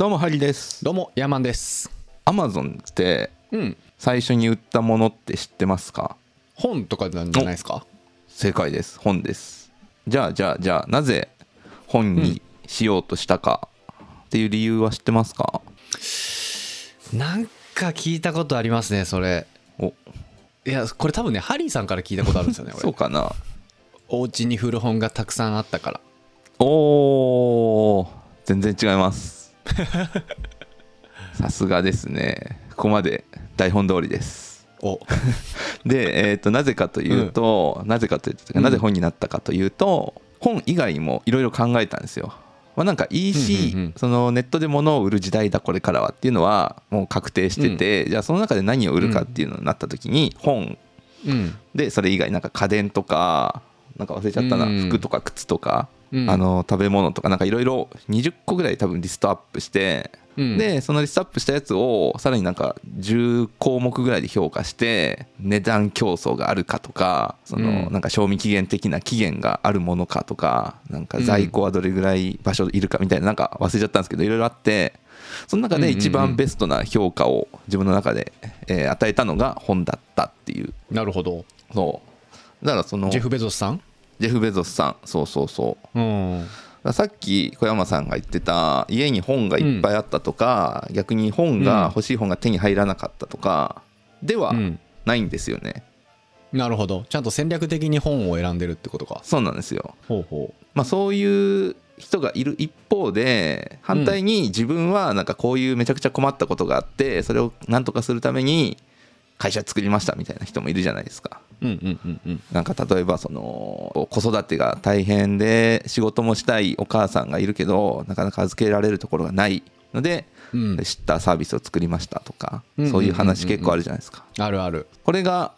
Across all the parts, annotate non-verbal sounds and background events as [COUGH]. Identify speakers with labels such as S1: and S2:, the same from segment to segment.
S1: どうもハリです。
S2: どうもヤーマンです。
S1: アマゾンって
S2: うん。
S1: 最初に売ったものって知ってますか？
S2: 本とかなんじゃないですか？
S1: 正解です。本です。じゃあじゃあじゃあなぜ本にしようとしたかっていう理由は知ってますか、
S2: なんか聞いたことありますねそれ。
S1: お。
S2: いやこれ多分ねハリーさんから聞いたことあるんですよね [LAUGHS]
S1: そう
S2: 俺
S1: かな。
S2: お家に古本がたくさんあったから。
S1: おー。全然違います [LAUGHS] さすがですね。ここまで台本通りです。
S2: お。[LAUGHS]
S1: で、えー、となぜかというと、なぜかというと
S2: うん。
S1: なぜ本になったかというと、本以外にもいろいろ考えたんですよ。まあ、なんか EC、
S2: うんうんうん
S1: そのネットで物を売る時代だこれからはっていうのはもう確定してて、じゃあその中で何を売るかっていうのになった時に本。
S2: うん。
S1: でそれ以外なんか家電とかなんか忘れちゃったな、
S2: うん。
S1: 服とか靴とか、
S2: うん。
S1: あの食べ物とかなんかいろいろ20個ぐらい多分リストアップして、
S2: うん。
S1: でそのリストアップしたやつをさらになんか10項目ぐらいで評価して値段競争があるかとかその
S2: うん。
S1: なんか賞味期限的な期限があるものかとかなんか在庫はどれぐらい場所いるかみたいななんか忘れちゃったんですけどいろいろあってその中で一番ベストな評価を自分の中でえー与えたのが本だったっていう。
S2: なるほど。
S1: そう。だからその
S2: ジェフ・ベゾスさん？
S1: ジェフ・ベゾスさん。そうそうそう。
S2: うん。
S1: さっき小山さんが言ってた家に本がいっぱいあったとか、逆に本が欲しい本が手に入らなかったとかでは
S2: うん。
S1: ないんですよね、
S2: なるほど。ちゃんと戦略的に本を選んでるってことか。
S1: そうなんですよ。
S2: ほうほ
S1: まあそういう人がいる一方で反対に自分はなんかこういうめちゃくちゃ困ったことがあってそれをなんとかするために会社作りましたみたいな人もいるじゃないですか
S2: ううんうんうんうん。
S1: なんか例えばその子育てが大変で仕事もしたいお母さんがいるけどなかなか預けられるところがないので
S2: うん。
S1: 知ったサービスを作りましたとか
S2: うん
S1: そういう話結構あるじゃないですか。
S2: あるある。
S1: これが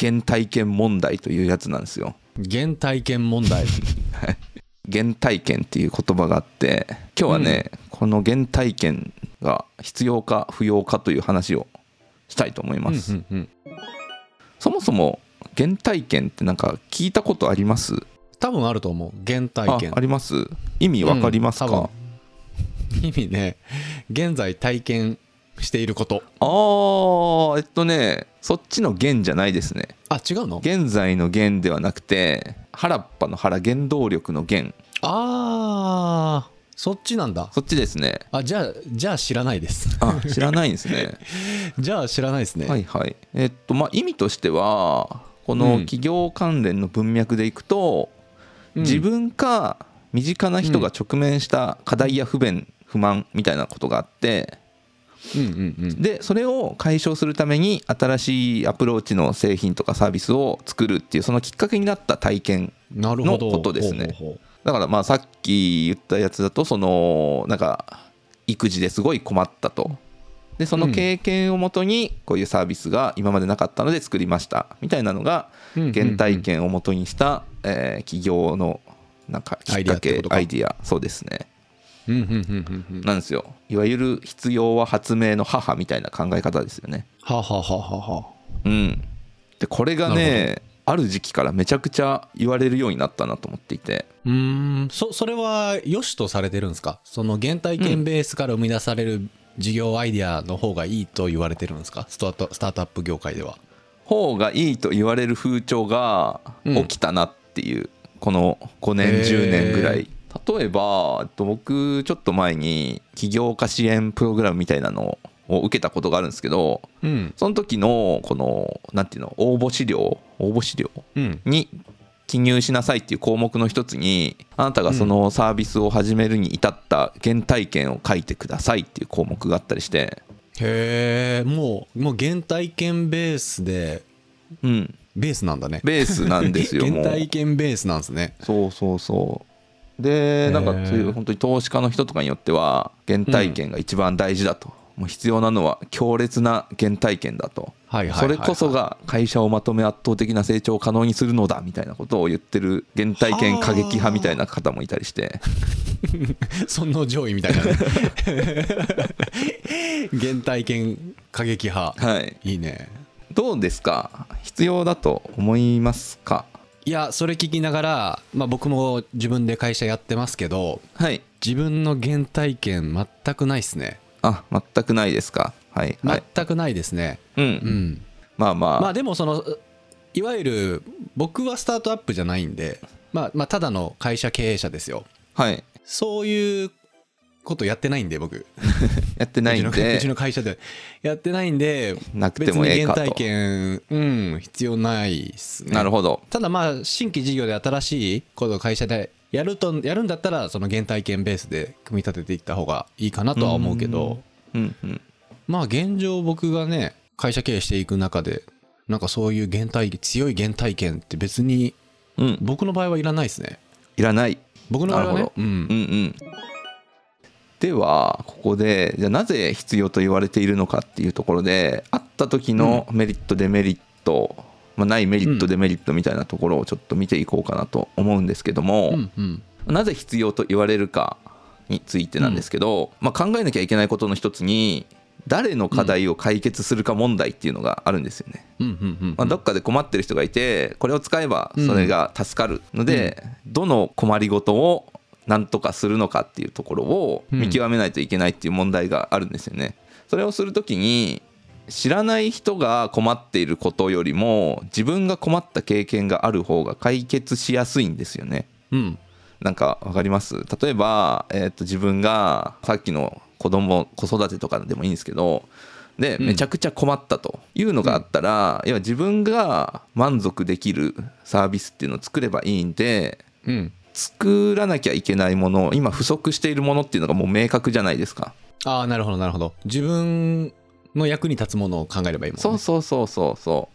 S1: 原体験問題というやつなんですよ。
S2: 原体験問題。[LAUGHS]
S1: 原体験っていう言葉があって今日はねこの原体験が必要か不要かという話をしたいと思います。
S2: うんうんうん。
S1: そもそも原体験ってなんか聞いたことあります？
S2: 多分あると思う。原体験。
S1: ああります？意味わかりますか、
S2: うん [LAUGHS] 意味ね。現在体験していること。
S1: あーえっとねそっちの原じゃないですね。
S2: あ違うの？
S1: 現在の原ではなくて原っぱの原原動力の原。
S2: あーそっちなんだ。
S1: そっちですね。
S2: あじゃあじゃあ知らないです。
S1: あ知らないんですね。[LAUGHS]
S2: じゃあ知らないですね、
S1: はいはい。えっとまあ意味としてはこ
S2: うん。
S1: の企業関連の文脈でいくと、
S2: うん。
S1: 自分か身近な人が直面した課題や不便不満みたいなことがあってでそれを解消するために新しいアプローチの製品とかサービスを作るっていうそのきっかけになった体験のことですね。だからまあさっき言ったやつだとそのなんか育児ですごい困ったとでその経験をもとにこういうサービスが今までなかったので作りました。みたいなのが
S2: うんうんうん。
S1: 原体験をもとにしたえー企業のなんかきっかけアイディア。そうですね。
S2: ううんうんうんうんうん。
S1: なんですよ。いわゆる必要は発明の母みたいな考え方ですよね。
S2: はあはあはあはあは。あ
S1: うん。でこれがねある時期からめちゃくちゃ言われるようになったなと思っていて。
S2: うーん。そそれは良しとされてるんですか？その原体験ベースから生み出される事業アイデアの方がいいと言われてるんですか？スタートスタートアップ業界では。
S1: 方がいいと言われる風潮が
S2: うん。
S1: 起きたなっていう、この5年
S2: へー
S1: 10年ぐらい。例えばえっと僕ちょっと前に起業家支援プログラムみたいなのを受けたことがあるんですけど
S2: うん。
S1: その時のこのなんていうの応募資料応募資料
S2: うん。
S1: に記入しなさいっていう項目の一つにあなたがそのサービスを始めるに至った原体験を書いてくださいっていう項目があったりして。
S2: へえもうもう原体験ベースで
S1: うん。
S2: ベースなんだね。
S1: ベースなんですよ [LAUGHS]
S2: 原体験ベースなんですね。
S1: そうそうそう。でなんかそういう本当に投資家の人とかによっては原体験が一番大事だと、もう必要なのは強烈な原体験だと、それこそが会社をまとめ圧倒的な成長を可能にするのだみたいなことを言ってる原体験過激派みたいな方もいたりして。[LAUGHS]
S2: その上位みたいな。ね原体験過激派。
S1: はい。
S2: いいね。
S1: どうですか？必要だと思いますか？
S2: いやそれ聞きながら、まあ、僕も自分で会社やってますけど
S1: はい。
S2: 自分の原体験全くないっすね
S1: あ全くないですか。はいはい、
S2: 全くないですね。
S1: うん、
S2: うん。
S1: まあまあ、
S2: まあでもそのいわゆる僕はスタートアップじゃないんでまあまあただの会社経営者ですよ。
S1: はい。
S2: そういうことやってないんで僕。[LAUGHS]
S1: やってないん
S2: うちのう
S1: で
S2: ちの会社で。やってないんで
S1: なくて
S2: 別
S1: もええかと。
S2: に原体験うん必要ないっすね。
S1: なるほど。
S2: ただまあ新規事業で新しいことを会社でやるとやるんだったらその原体験ベースで組み立てていった方がいいかなとは思うけど
S1: うんうん。
S2: まあ現状僕がね会社経営していく中でなんかそういう原体強い原体験って別に
S1: うん。
S2: 僕の場合はいらないですね。
S1: いらない。
S2: 僕の場合はねうん。
S1: うんうん。ではここでじゃあなぜ必要と言われているのかっていうところであった時のメリットデメリット、まあ、ないメリットデメリットみたいなところをちょっと見ていこうかなと思うんですけども、
S2: うんうん。
S1: なぜ必要と言われるかについてなんですけど、まあ、考えなきゃいけないことの一つに誰の課題を解決するか問題っていうのがあるんですよね。まあ、どっかで困ってる人がいてこれを使えばそれが助かるので、どの困りごとを何とかするのかっていうところを見極めないといけないっていう問題があるんですよね。それをするときに知らない人が困っていることよりも自分が困った経験がある方が解決しやすいんですよね。
S2: うん。
S1: なんか分かります？例えば、えー、と自分がさっきの子供子育てとかでもいいんですけどで
S2: うん。
S1: めちゃくちゃ困ったというのがあったら、要は自分が満足できるサービスっていうのを作ればいいんで
S2: うん。
S1: 作らなきゃいけないもの今不足しているものっていうのがもう明確じゃないですか。
S2: ああなるほどなるほど。自分の役に立つものを考えればいいもんね。
S1: そうそうそうそう。そ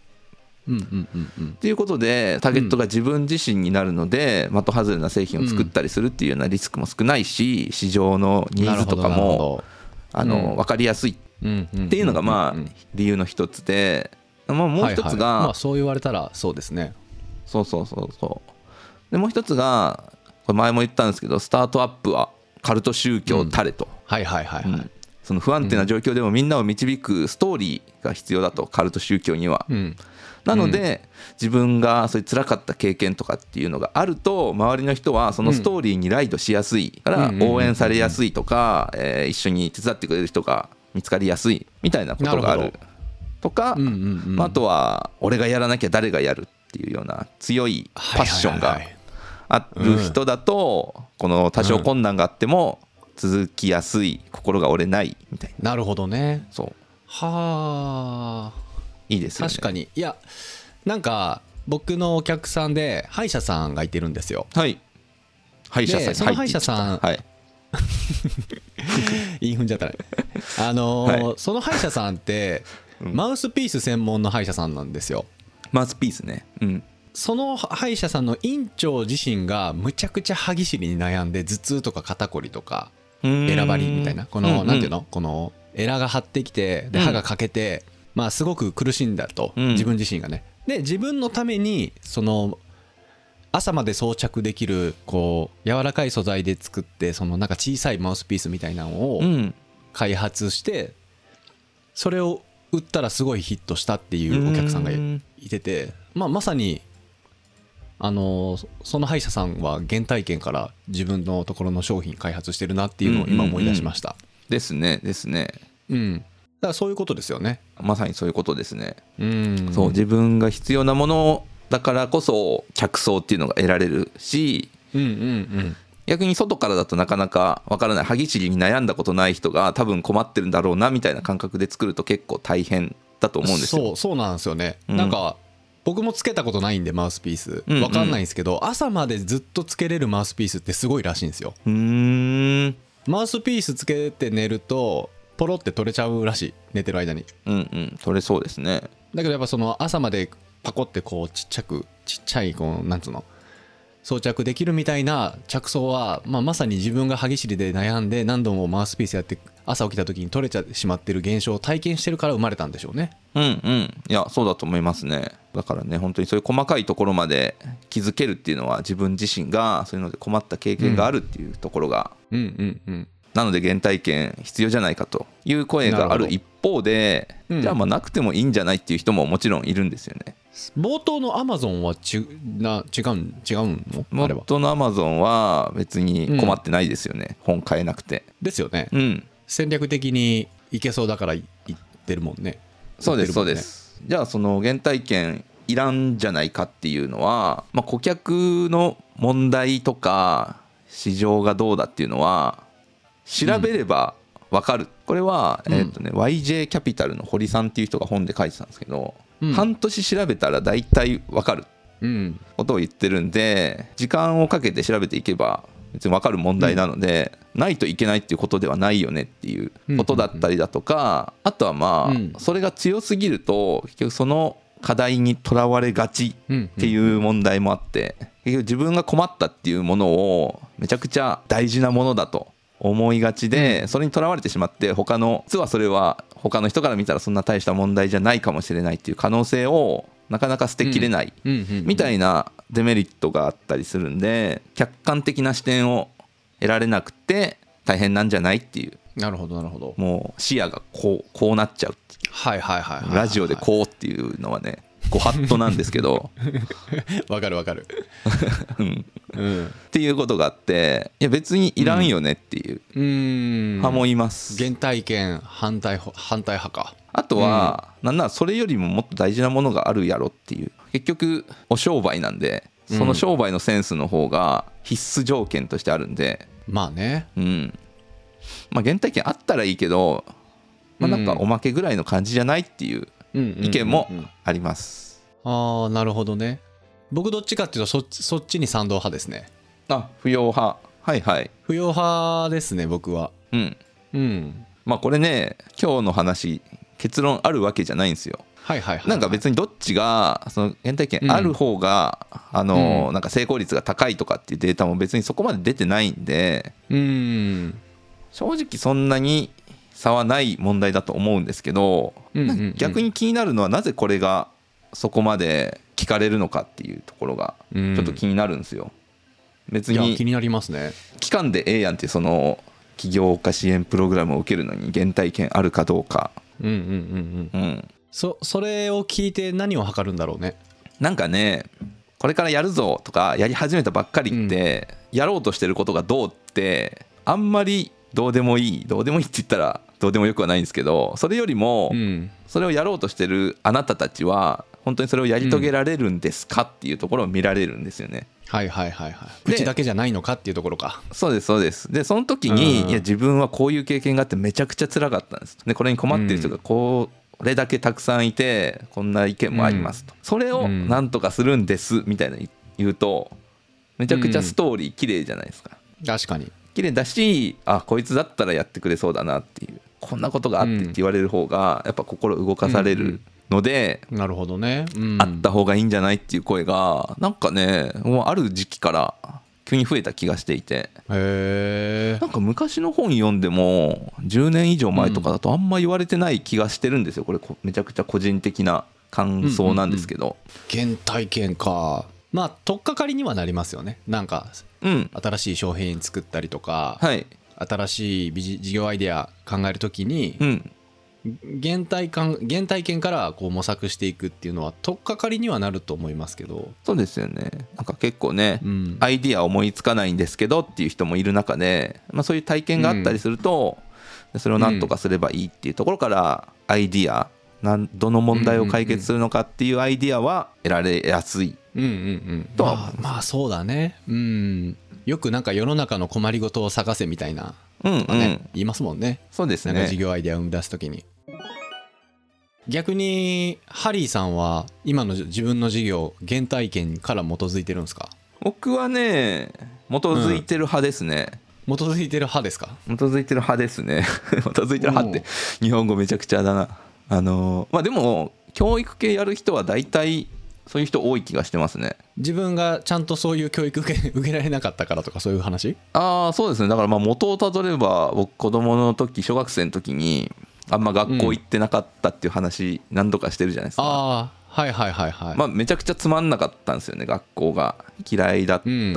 S1: う
S2: うんうんうんうん。
S1: っていうことでターゲットが自分自身になるので、的外れな製品を作ったりするっていうようなリスクも少ないし市場のニーズとかも
S2: ど
S1: あの分かりやすい。っていうのがまあ理由の一つで、まあ、もう一つ
S2: はいはい。ま
S1: が
S2: あそう言われたらそうですね。
S1: そうそうそうそう。でもう一つがこれ前も言ったんですけどスタートアップはカルト宗教たれと、
S2: はいはいはいはい、
S1: うんその不安定な状況でもみんなを導くストーリーが必要だとカルト宗教には。
S2: うん
S1: なので、自分がそういう辛かった経験とかっていうのがあると周りの人はそのストーリーにライドしやすいから
S2: うん
S1: 応援されやすいとか、えー一緒に手伝ってくれる人が見つかりやすいみたいなことがあるとか、まあ、あとは俺がやらなきゃ誰がやるっていうような強いパッションがある人だとこの多少困難があっても続きやすい心が折れないみたいな。
S2: なるほどね。
S1: そう。
S2: はあ。
S1: いいですよね。
S2: 確かに。いやなんか僕のお客さんで歯医者さんがいてるんですよ。
S1: はい。歯医者さん
S2: でその歯医者さん
S1: はい。[LAUGHS]
S2: 言い踏んじゃったね。あのー
S1: は
S2: その歯医者さんってマウスピース専門の歯医者さんなんですよ。
S1: マウスピースね。うん。
S2: その歯医者さんの院長自身がむちゃくちゃ歯ぎしりに悩んで頭痛とか肩こりとか選ばりみたいな。このなんていうの？このエラが張ってきてで
S1: うん。
S2: 歯が欠けてまあすごく苦しんだと
S1: うん。
S2: 自分自身がね。で自分のためにその朝まで装着できるこう柔らかい素材で作ってそのなんか小さいマウスピースみたいなのを
S1: うん。
S2: 開発してそれを売ったらすごいヒットしたっていうお客さんがいててまあまさにあのそその歯医者さんは原体験から自分のところの商品開発してるなっていうのを今思い出しました。
S1: ですねですね。
S2: うん。だからそういうことですよね。
S1: まさにそういうことですね、
S2: うん。
S1: そう自分が必要なものだからこそ客層っていうのが得られるし
S2: うんうんうん。
S1: 逆に外からだとなかなかわからない。歯ぎしりに悩んだことない人が多分困ってるんだろうなみたいな感覚で作ると結構大変だと思うんですよ。
S2: そうそうなんですよね、
S1: うん。
S2: なんか僕もつけたことないんでマウスピース。
S1: うんうん。
S2: わかんないんですけど、朝までずっとつけれるマウスピースってすごいらしいんですよ。
S1: うーん。
S2: マウスピースつけて寝るとポロって取れちゃうらしい寝てる間に。
S1: うんうん。取れそうですね。
S2: だけどやっぱその朝までパコってこうちっちゃくちっちゃいこうなんつうの装着できるみたいな着想は、まあ、まさに自分が歯ぎしりで悩んで何度もマウスピースやって朝起きた時に取れちゃってしまってる現象を体験してるから生まれたんでしょうね。
S1: うんうん。いやそうだと思いますね。だからね本当にそういう細かいところまで気づけるっていうのは自分自身がそういうので困った経験があるっていうところが、
S2: うんうんうん。
S1: なので原体験必要じゃないかという声があ
S2: る
S1: 一方で
S2: うん。
S1: じゃあまあなくてもいいんじゃないっていう人ももちろんいるんですよね
S2: 冒頭のアマゾンはちな違うん違うの？あれは。
S1: 元のアマゾンは別に困ってないですよね、本買えなくて。
S2: ですよね、
S1: うん。
S2: 戦略的にいけそうだから言ってるもんね。
S1: そうですそうです。じゃあその原体験いらんじゃないかっていうのは、まあ、顧客の問題とか市場がどうだっていうのは調べれば分かる、これは、
S2: うん。
S1: えーとね、YJ キャピタルの堀さんっていう人が本で書いてたんですけど、
S2: うん
S1: 半年調べたら大体分かる
S2: うん。
S1: ことを言ってるんで時間をかけて調べていけば別に分かる問題なので、ないといけないっていうことではないよねっていうことだったりだとか、あとはまあ、
S2: うん。
S1: それが強すぎると結局その課題にとらわれがち
S2: うん。
S1: っていう問題もあって結局自分が困ったっていうものをめちゃくちゃ大事なものだと思いがちでそれにとらわれてしまって他の実はそれは他の人から見たらそんな大した問題じゃないかもしれないっていう可能性をなかなか捨てきれないみたいなデメリットがあったりするんで客観的な視点を得られなくて大変なんじゃないっていう。
S2: なるほどなるほど。
S1: もう視野がこうこうなっちゃう。
S2: はいはいはいはい。
S1: ラジオでこうっていうのはねご法度なんですけど。[LAUGHS]
S2: わかるわかる。[LAUGHS]
S1: うん。
S2: うん。
S1: っていうことがあっていや別にいらんよねっていう。派もいます、
S2: 原体験反対ほ反対派か。
S1: あとは、なんならそれよりももっと大事なものがあるやろっていう。結局お商売なんでその商売のセンスの方が必須条件としてあるんで。
S2: まあね。
S1: うん。まあ原体験あったらいいけどまあなんかおまけぐらいの感じじゃないっていう意
S2: 意
S1: 見もあります、
S2: ああなるほどね。僕どっちかっていうとそっちそっちに賛同派ですね。
S1: あ不要派。はいはい。
S2: 不要派ですね僕は。
S1: うん。
S2: うん。
S1: まあこれね今日の話結論あるわけじゃないんですよ。
S2: はいはいはい
S1: なんか別にどっちがその原体験ある方が、あの
S2: うん。
S1: なんか成功率が高いとかっていうデータも別にそこまで出てないんで。
S2: うーん。
S1: 正直そんなに差はない問題だと思うんですけど、逆に気になるのはなぜこれがそこまで聞かれるのかっていうところが
S2: うん。
S1: ちょっと気になるんですよ。別に
S2: 気になりますね。
S1: 期間でええやんってその起業家支援プログラムを受けるのに原体験あるかどうか、
S2: うんうんうんうん。
S1: うん、
S2: そそれを聞いて何を測るんだろうね。
S1: なんかねこれからやるぞとかやり始めたばっかりって、やろうとしてることがどうってあんまりどうでもいいどうでもいいって言ったらどうでもよくはないんですけどそれよりも
S2: うん。
S1: それをやろうとしてるあなたたちは本当にそれをやり遂げられるんですかっていうところを見られるんですよね。
S2: はいはいはいはい。
S1: で
S2: 口だけじゃないのかっていうところか。
S1: そうですそうです。でその時に、
S2: うん。
S1: いや自分はこういう経験があってめちゃくちゃ辛かったんです。でこれに困ってる人がこれだけたくさんいてこんな意見もありますと、それを
S2: うん。
S1: なんとかするんですみたいな言うとめちゃくちゃストーリー綺麗じゃないですか。
S2: 確かに。
S1: 綺麗だしあこいつだったらやってくれそうだなっていうこんなことがあってって言われる方がやっぱ心動かされるので、
S2: なるほどね。うん。
S1: あった方がいいんじゃないっていう声がなんかねもうある時期から急に増えた気がしていて。
S2: へえ
S1: なんか昔の本読んでも10年以上前とかだとあんま言われてない気がしてるんですよ。これこめちゃくちゃ個人的な感想なんですけど。
S2: 原体験か。まあ取っかかりにはなりますよね。なんか
S1: うん。
S2: 新しい商品作ったりとか、
S1: はい
S2: 新しいビジ事業アイデア考えるときに
S1: うん。
S2: 原体感原体験からこう模索していくっていうのは取っかかりにはなると思いますけど、
S1: そうですよね。なんか結構ね、
S2: うん、
S1: アイディア思いつかないんですけどっていう人もいる中で、まあ、そういう体験があったりすると、それを何とかすればいいっていうところからアイディアなんどの問題を解決するのかっていうアイディアは得られやすい
S2: うんうんうんまあ、まあそうだね。うんよくなんか世の中の困りごとを探せみたいな、
S1: うんうん、
S2: ね言いますもんね。
S1: そうです
S2: なんか事
S1: ね
S2: 業アイデアを生み出すときに。逆にハリーさんは今の自分の事業原体験から基づいてるんですか？
S1: 僕はね基づいてる派ですね、
S2: 基づいてる派ですか？
S1: 基づいてる派ですね。[LAUGHS] 基づいてる派って日本語めちゃくちゃだな。あのまあでも教育系やる人は大体そういう人多い気がしてますね。
S2: 自分がちゃんとそういう教育受け [LAUGHS] 受けられなかったからとかそういう話？
S1: ああそうですね。だからまあ元をたどれば僕子供の時小学生の時にあんま学校行ってなかったっていう話何度かしてるじゃないですか、
S2: ああはいはいはいはい、
S1: まあめちゃくちゃつまんなかったんですよね。学校が嫌いだった、
S2: うん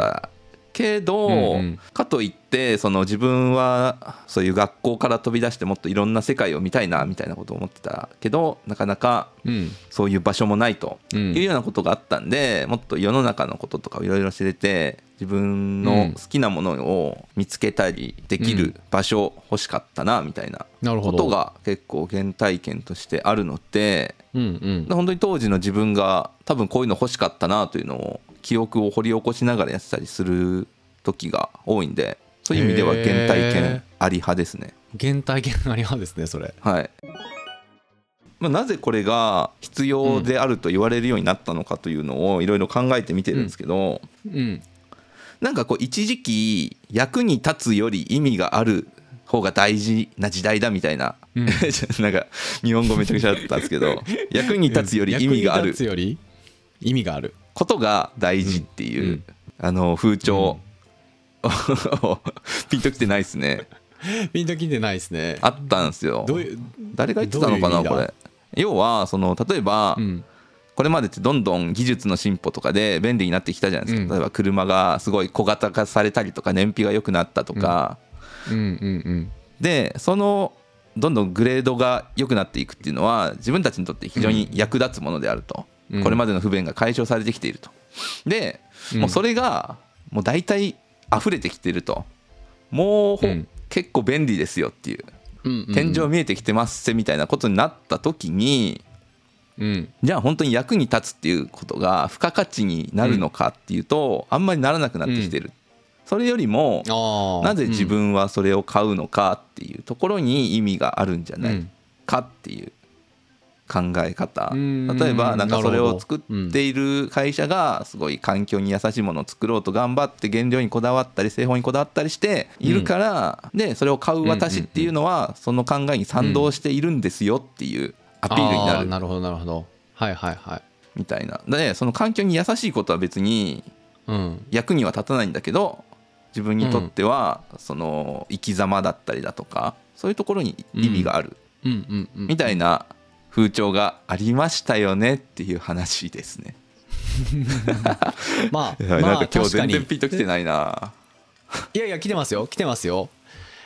S1: けけど、
S2: うんうん。
S1: かといってその自分はそういう学校から飛び出してもっといろんな世界を見たいなみたいなことを思ってたけどなかなか
S2: うん。
S1: そういう場所もないと
S2: うん。
S1: いうようなことがあったんで、もっと世の中のこととかをいろいろ知れて自分の好きなものを見つけたりできる場所欲しかったなみたいなことが結構原体験としてあるので
S2: うんうん。
S1: 本当に当時の自分が多分こういうの欲しかったなというのを記憶を掘り起こしながらやってたりする時が多いんでそういう意味では原体験あり派ですね。
S2: 原体験あり派ですねそれ。
S1: はい。まあ、なぜこれが必要であると言われるようになったのかというのをいろいろ考えてみてるんですけど、
S2: うん。
S1: なんかこう一時期役に立つより意味がある方が大事な時代だみたいな、
S2: うん。[LAUGHS]
S1: なんか日本語めちゃくちゃだったんですけど [LAUGHS] 役に立つより意味がある。
S2: 立つより？意味がある？
S1: ことが大事っていう、
S2: うん。うん
S1: あの風潮、[LAUGHS] ピンときてないですね。
S2: ピンときてないですね。
S1: あったんですよ。誰が言ってたのかなこれ。要はその例えば、
S2: うん。
S1: これまでってどんどん技術の進歩とかで便利になってきたじゃないですか、
S2: うん。
S1: 例えば車がすごい小型化されたりとか燃費が良くなったとか、
S2: うんうんうん
S1: でそのどんどんグレードが良くなっていくっていうのは自分たちにとって非常に役立つものであると、
S2: うん
S1: これまでの不便が解消されてきていると。で
S2: うん。
S1: もうそれがもう大体溢れてきていると。もうほ、
S2: うん。
S1: 結構便利ですよっていう。
S2: うんうん
S1: 天井見えてきてますせみたいなことになった時に、
S2: うん。
S1: じゃあ本当に役に立つっていうことが付加価値になるのかっていうと、あんまりならなくなってきてる、それよりもなぜ自分はそれを買うのかっていうところに意味があるんじゃない
S2: うん。
S1: かっていう考え方、
S2: うん。
S1: 例えばなんかそれを作っている会社がすごい環境に優しいものを作ろうと頑張って原料にこだわったり製法にこだわったりしているから、でそれを買う私っていうのはその考えに賛同しているんですよっていうアピールになる。
S2: あなるほどなるほど。はいはいはい。
S1: みたいな。でその環境に優しいことは別に
S2: うん。
S1: 役には立たないんだけど自分にとってはその生き様だったりだとかそういうところに意味がある。
S2: うんうんうん。
S1: みたいな風潮がありましたよねっていう話ですね。[LAUGHS]
S2: まあ [LAUGHS]
S1: なんか今日全然ピンときてないな。
S2: いやいや来てますよ来てますよ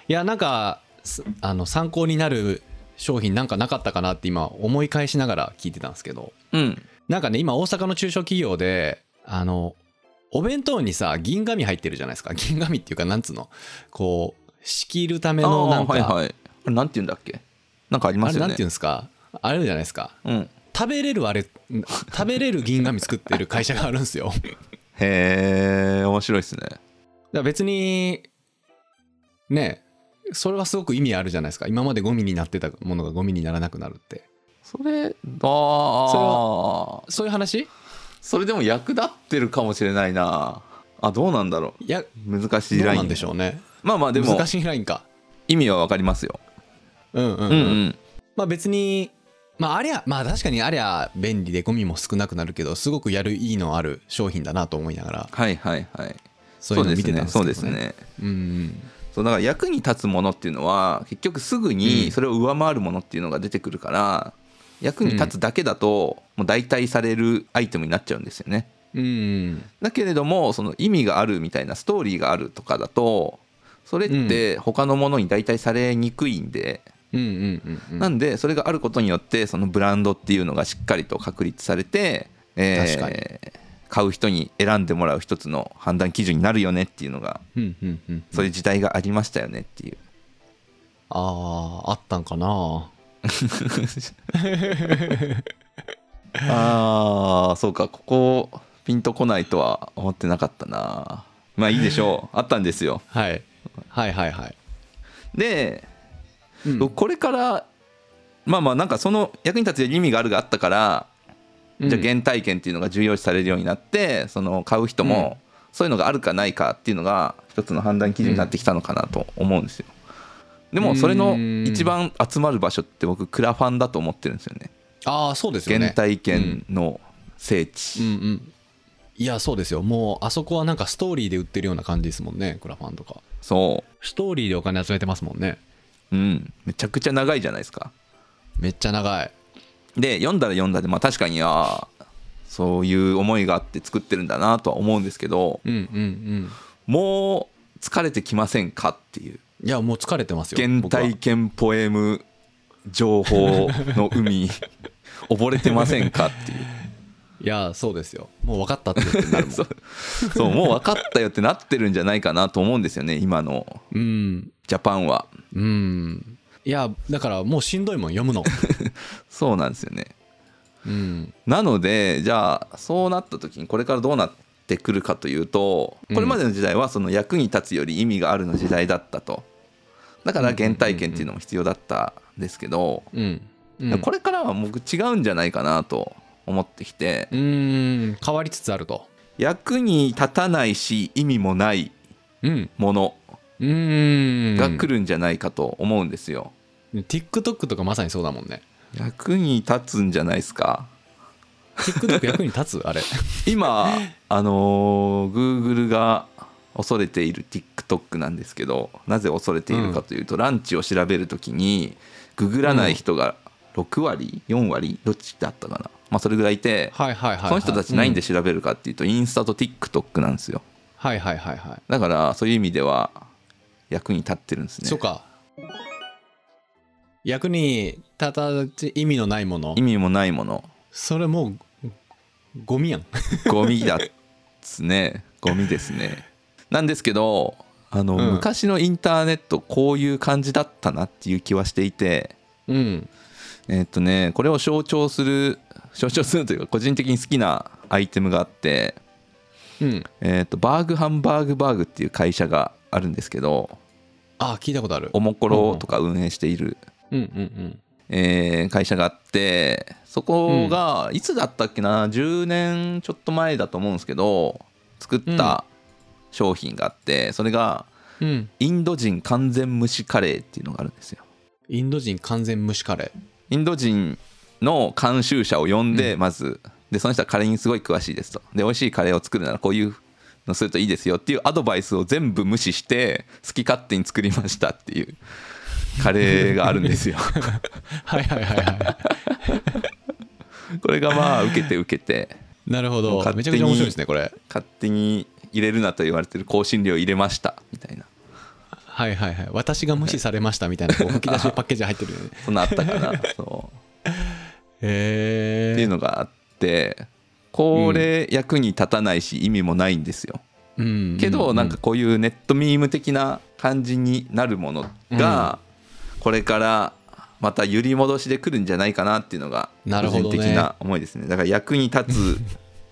S2: いやなんかすあの参考になる商品なんかなかったかなって今思い返しながら聞いてたんですけど
S1: うん。
S2: なんかね今大阪の中小企業であのお弁当にさ銀紙入ってるじゃないですか銀紙っていうかなんつうの？こう仕切るためのなんか
S1: はいはい。なんて言うんだっけ？なんかありますよね
S2: あれなんていうん。ですか？あれじゃないですか
S1: うん。
S2: 食べれるあれ食べれる銀紙作ってる会社があるんですよ
S1: へえ面白いですね。
S2: ら別にねそれはすごく意味あるじゃないですか今までゴミになってたものがゴミにならなくなるって
S1: それあ
S2: そ
S1: あ
S2: そういう話？
S1: それでも役立ってるかもしれないな。あどうなんだろ
S2: いや
S1: う難しいライン。
S2: どうなんでしょうね
S1: まあまあでも
S2: 難しいラインか
S1: 意味はわかりますよ。
S2: うんうん、うん
S1: うんうん。
S2: まあ別にまあありゃまあ確かにありゃ便利でゴミも少なくなるけどすごくやるいいのある商品だなと思いながら
S1: はいはいはい。
S2: そういうの見てたんですけど、ね、
S1: そうですね。
S2: うんうん
S1: そうだから役に立つものっていうのは結局すぐにそれを上回るものっていうのが出てくるから、役に立つだけだともう代替されるアイテムになっちゃうんですよね。
S2: うんうん
S1: だけれどもその意味があるみたいなストーリーがあるとかだとそれって他のものに代替されにくいんで、
S2: うん
S1: なんでそれがあることによってそのブランドっていうのがしっかりと確立されて、えー
S2: 確かに。
S1: 買う人に選んでもらう一つの判断基準になるよねっていうのが
S2: うんうんうん
S1: そういう時代がありましたよねっていう。
S2: あああったんかな。[LAUGHS]
S1: ああそうかここピンとこないとは思ってなかったな。まあいいでしょう。あったんですよ。
S2: はい。はいはいはい、
S1: で
S2: うん。
S1: これからまあまあなんかその役に立つ意味があるがあったからじゃあ原体験っていうのが重要視されるようになってその買う人もそういうのがあるかないかっていうのが一つの判断基準になってきたのかなと思うんですよ。でもそれの一番集まる場所って僕クラファンだと思ってるんですよね。
S2: ああそうですよね。
S1: 原体験の聖地、
S2: うん。うんいやそうですよ。もうあそこはなんかストーリーで売ってるような感じですもんねクラファンとか。
S1: そ
S2: ストーリーでお金集めてますもんね
S1: ううん。めちゃくちゃ長いじゃないですか。
S2: めっちゃ長い。
S1: で読んだら読んだでまあ確かにあーそういう思いがあって作ってるんだなとは思うんですけど
S2: うんうん
S1: もう疲れてきませんかっていう。
S2: いやもう疲れてますよ
S1: 原体験ポエム情報の海溺れてませんかっていう
S2: いやそうですよ。もう分かったってってなるもん。[LAUGHS]
S1: そう。そうもう分かったよってなってるんじゃないかなと思うんですよね今の。
S2: うん。
S1: ジャパンは。
S2: うん。いやだからもうしんどいもん読むの。[LAUGHS]
S1: そうなんですよね。
S2: うん。
S1: なのでじゃあそうなった時にこれからどうなってくるかというとこれまでの時代はその役に立つより意味があるの時代だったと。だから原体験っていうのも必要だったんですけど
S2: うん。うん。
S1: これからは僕違うんじゃないかなと思ってきて。
S2: うーん。変わりつつあると。
S1: 役に立たないし意味もない
S2: うん。
S1: ものが来るんじゃないかと思うんですよ。
S2: TikTok とかまさにそうだもんね。
S1: 役に立つんじゃないですか
S2: ？TikTok 役に立つ？[LAUGHS] あれ。
S1: 今あのー Google が恐れている TikTok なんですけどなぜ恐れているかというと、ランチを調べるときにググらない人が6割4割どっちだったかな、まあ、それぐらいいて、
S2: はいはいはいはい。
S1: その人たち何で
S2: うん
S1: 調べるかっていうと、インスタと TikTok なんですよ。
S2: はいはいはいはい。
S1: だからそういう意味では役に立ってるんですね。
S2: そうか。役に立たず意味のないもの。
S1: 意味もないもの。
S2: それもうゴミやん。
S1: ゴミだっすね。ゴミですね。なんですけどあの、
S2: うん。
S1: 昔のインターネットこういう感じだったなっていう気はしていて。
S2: うん。
S1: えっとねこれを象徴する象徴するというか個人的に好きなアイテムがあって、
S2: うん。
S1: えっとバーグハンバーグバーグっていう会社があるんですけど
S2: あ聞いたことある。
S1: おもころとか運営している、
S2: うんうんうん。
S1: えー会社があってそこがいつだったっけな10年ちょっと前だと思うんですけど作った商品があってそれが
S2: うん。
S1: インド人完全蒸しカレーっていうのがあるんですよ。
S2: インド人完全蒸しカレー。
S1: インド人の監修者を呼んでまず、でその人はカレーにすごい詳しいですと。で美味しいカレーを作るならこういうのするといいですよっていうアドバイスを全部無視して好き勝手に作りましたっていうカレーがあるんですよ。[LAUGHS]
S2: はいはいはいは
S1: これがまあ受けて受けて。
S2: いなるほど。めちゃくちゃ面白いですねこれ。
S1: 勝手に入れるなと言われてる香辛料入れましたみたいな。
S2: はいはいはい。私が無視されましたみたいなこう吹き出しパッケージ入ってるよね。[LAUGHS]
S1: そんなあったかな。そう
S2: へえ
S1: っていうのがあってこれ役に立たないし意味もないんですよ。
S2: うん。
S1: けどなんかこういうネットミーム的な感じになるものがこれからまた揺り戻しで来るんじゃないかなっていうのが個
S2: なるほどね。
S1: 人的な思いですね。だから役に立つ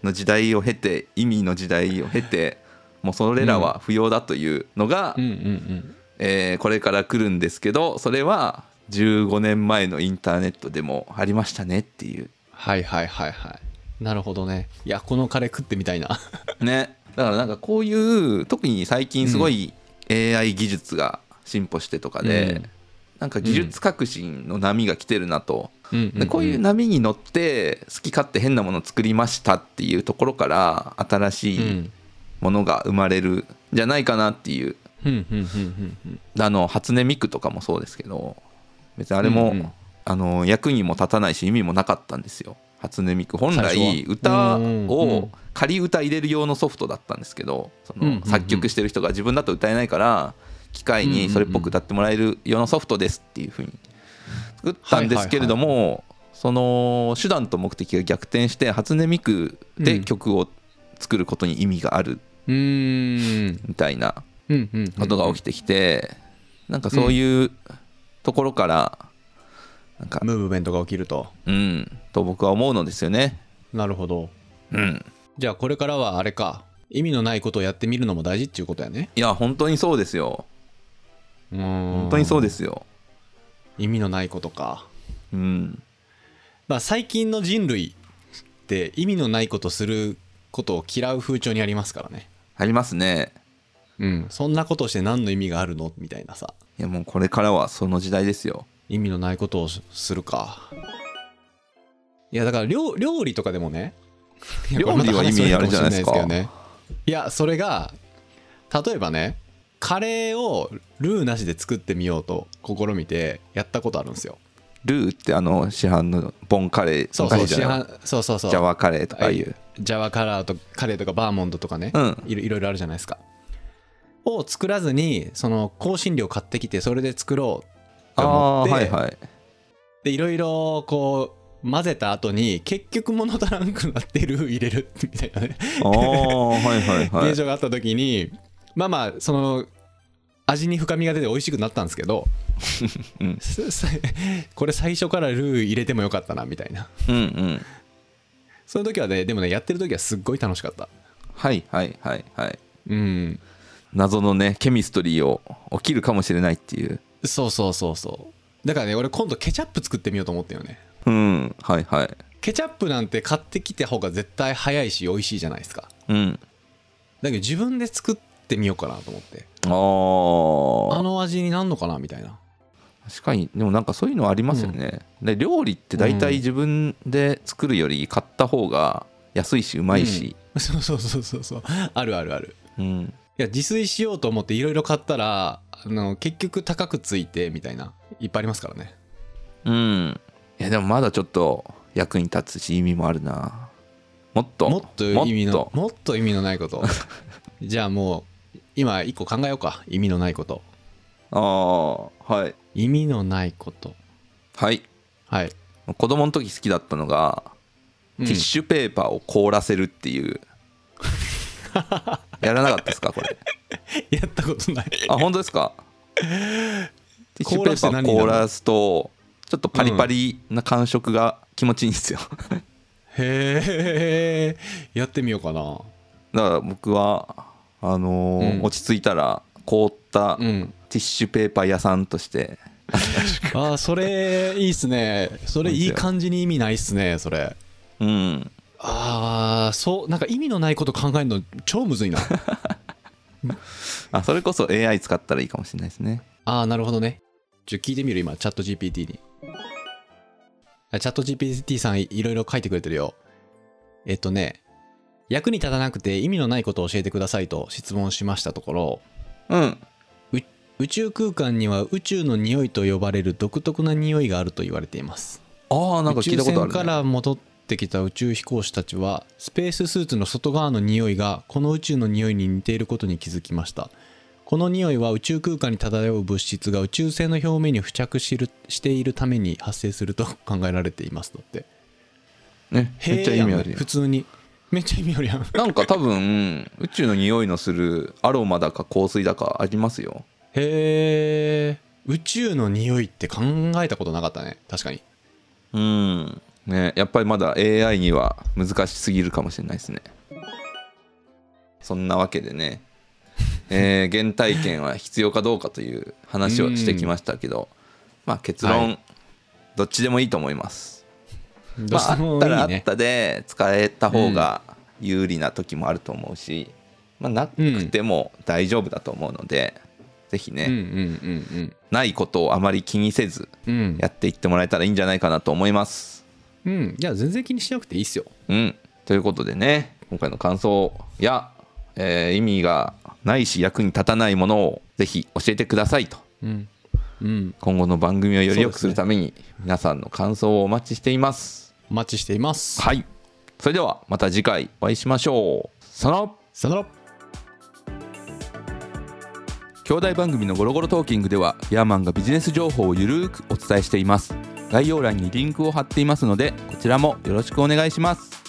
S1: の時代を経て意味の時代を経て [LAUGHS] もうそれらは不要だというのが
S2: うん。
S1: えーこれから来るんですけどそれは15年前のインターネットでもありましたねっていう。
S2: はいはいはいはい。なるほどね。いやこのカレー食ってみたいな。[LAUGHS]
S1: ね。だからなんかこういう特に最近すごい AI 技術が進歩してとかで、
S2: うん。
S1: なんか技術革新の波が来てるなと、
S2: うん
S1: でこういう波に乗って好き勝手変なものを作りましたっていうところから新しい
S2: うん
S1: ものが生まれるんじゃないかなっていう。
S2: うんうんうんうんうん。
S1: あの初音ミクとかもそうですけど別にあれも、
S2: うんうん。
S1: あの役にも立たないし意味もなかったんですよ。初音ミク。本
S2: 最
S1: 来歌
S2: うんうん
S1: を仮歌入れる用のソフトだったんですけどそ
S2: うんうんうん。
S1: の作曲してる人が自分だと歌えないから機械にそれっぽく歌ってもらえる用のソフトですっていうふうに作ったんですけれどもその手段と目的が逆転して初音ミクで曲を作ることに意味があるみたいな
S2: うんうん。
S1: ことが起きてきてなんかそういうところからなんか
S2: ムーブメントが起きると。
S1: うん。と僕は思うのですよね。
S2: なるほど。
S1: うん。
S2: じゃあこれからはあれか。意味のないことをやってみるのも大事っていうことやね。
S1: いや本当にそうですよ。
S2: 本
S1: 本当にそうですよ。
S2: 意味のないことか。
S1: うん。
S2: まあ最近の人類って意味のないことすることを嫌う風潮にありますからね。
S1: ありますね。
S2: うん。そんなことをして何の意味があるの？みたいなさ
S1: いやもうこれからはその時代ですよ。
S2: 意味のないことをするか。いやだから料料理とかでもね。[LAUGHS]
S1: 料理は意味あるじゃないですか。
S2: いやそれが例えばねカレーをルーなしで作ってみようと試みてやったことあるんですよ。
S1: ルーってあの市販のボンカレー
S2: そうそう市販そうそうそう。
S1: ジャワカレーとかいう。
S2: ジャワカラーとカレーとかバーモンドとかね、
S1: うん。
S2: いろいろあるじゃないですかを作らずにその香辛料買ってきてそれで作ろうと思って
S1: はいはい。
S2: でいろいろこう混ぜた後に結局物足らんくなってる [LAUGHS] 入れるみたいなね。
S1: はいはいはい。
S2: 現象があった時にまあまあその味に深みが出て美味しくなったんですけど、
S1: うん。[LAUGHS]
S2: これ最初からルー入れてもよかったなみたいな。
S1: うんうん。
S2: その時はねでもねやってる時はすっごい楽しかった。
S1: はいはいはいはい。
S2: うん
S1: 謎のねケミストリーを起きるかもしれないっていう。
S2: そうそうそうそう。だからね俺今度ケチャップ作ってみようと思ってるよね。
S1: うんはいはい。
S2: ケチャップなんて買ってきた方が絶対早いし美味しいじゃないですか。
S1: うん。
S2: だけど自分で作ってみようかなと思って。
S1: ああ
S2: あの味になんのかなみたいな。
S1: 確かにでもなんかそういうのありますよね、で料理って大体自分で作るより買った方が安いしうまいし、[LAUGHS]
S2: そうそうそうそうそう。あるあるある。
S1: うん
S2: いや自炊しようと思っていろいろ買ったらあの結局高くついてみたいないっぱいありますからね。
S1: うん。いやでもまだちょっと役に立つし意味もあるな。もっと。
S2: もっと意味の
S1: もっと。
S2: もっと意味のないこと。[LAUGHS] じゃあもう今一個考えようか。意味のないこと。
S1: ああはい。
S2: 意味のないこと。
S1: はい。
S2: はい、
S1: 子供の時好きだったのが、
S2: うん。
S1: ティッシュペーパーを凍らせるっていう [LAUGHS] やらなかったですかこれ？[LAUGHS]
S2: やったことない。
S1: あ本当ですか？ティッシュペーパー凍らすとちょっとパリパリな感触が気持ちいいんですよ。
S2: へえやってみようかな。
S1: だから僕はあのー
S2: うん。
S1: 落ち着いたら凍ったティ
S2: うん
S1: ッシュペーパー屋さんとして。
S2: あーそれいいっすね。それいい感じに意味ないっすねそれ。
S1: うん
S2: ああそうなんか意味のないこと考えるの超むずいな。[LAUGHS]
S1: あそれこそ AI 使ったらいいかもしれないですね。
S2: ああなるほどね。ちょ聞いてみる今チャット GPT に。あチャット GPT さんいいろいろ書いてくれてるよ。えっとね役に立たなくて意味のないことを教えてくださいと質問しましたところ
S1: うん。
S2: 宇宙空間には宇宙の匂いと呼ばれる独特な匂いがあると言われています。
S1: ああなんか聞いたことある、
S2: 宇宙船か
S1: ね、
S2: ら戻ってきた宇宙飛行士たちはスペーススーツの外側の匂いがこの宇宙の匂いに似ていることに気づきました。この匂いは宇宙空間に漂う物質が宇宙船の表面に付着しるしているために発生すると [LAUGHS] 考えられています。だって。
S1: ねめっちゃ意味あるよ
S2: 普通に。めっちゃ意味あるやん。[LAUGHS]
S1: なんか多分宇宙の匂いのするアロマだか香水だかありますよ。
S2: へえ宇宙の匂いって考えたことなかったね。確かに。
S1: うんねやっぱりまだ AI には難しすぎるかもしれないですね。そんなわけでね、えー [LAUGHS] 原体験は必要かどうかという話をしてきましたけど、まあ結論、
S2: は
S1: どっちでもいいと思います。
S2: どうして
S1: まあ、あったらあったで使えた方が有利な時もあると思うし、まあ、なくても大丈夫だと思うので、ぜひね、
S2: うんうん
S1: ないことをあまり気にせず
S2: うんうん。
S1: やっていってもらえたらいいんじゃないかなと思います。
S2: うん。うんいや全然気にしなくていいっすよ。
S1: うん、ということでね今回の感想や、えー意味がないし役に立たないものをぜひ教えてくださいと。
S2: うん。うん。
S1: 今後の番組をより良くするために皆さんの感想をお待ちしています。
S2: お待ちしています。
S1: はい。それではまた次回お会いしましょう。さよなら。
S2: さよなら。
S1: 兄弟番組のゴロゴロトーキングではヤーマンがビジネス情報をゆるーくお伝えしています概要欄にリンクを貼っていますのでこちらもよろしくお願いします。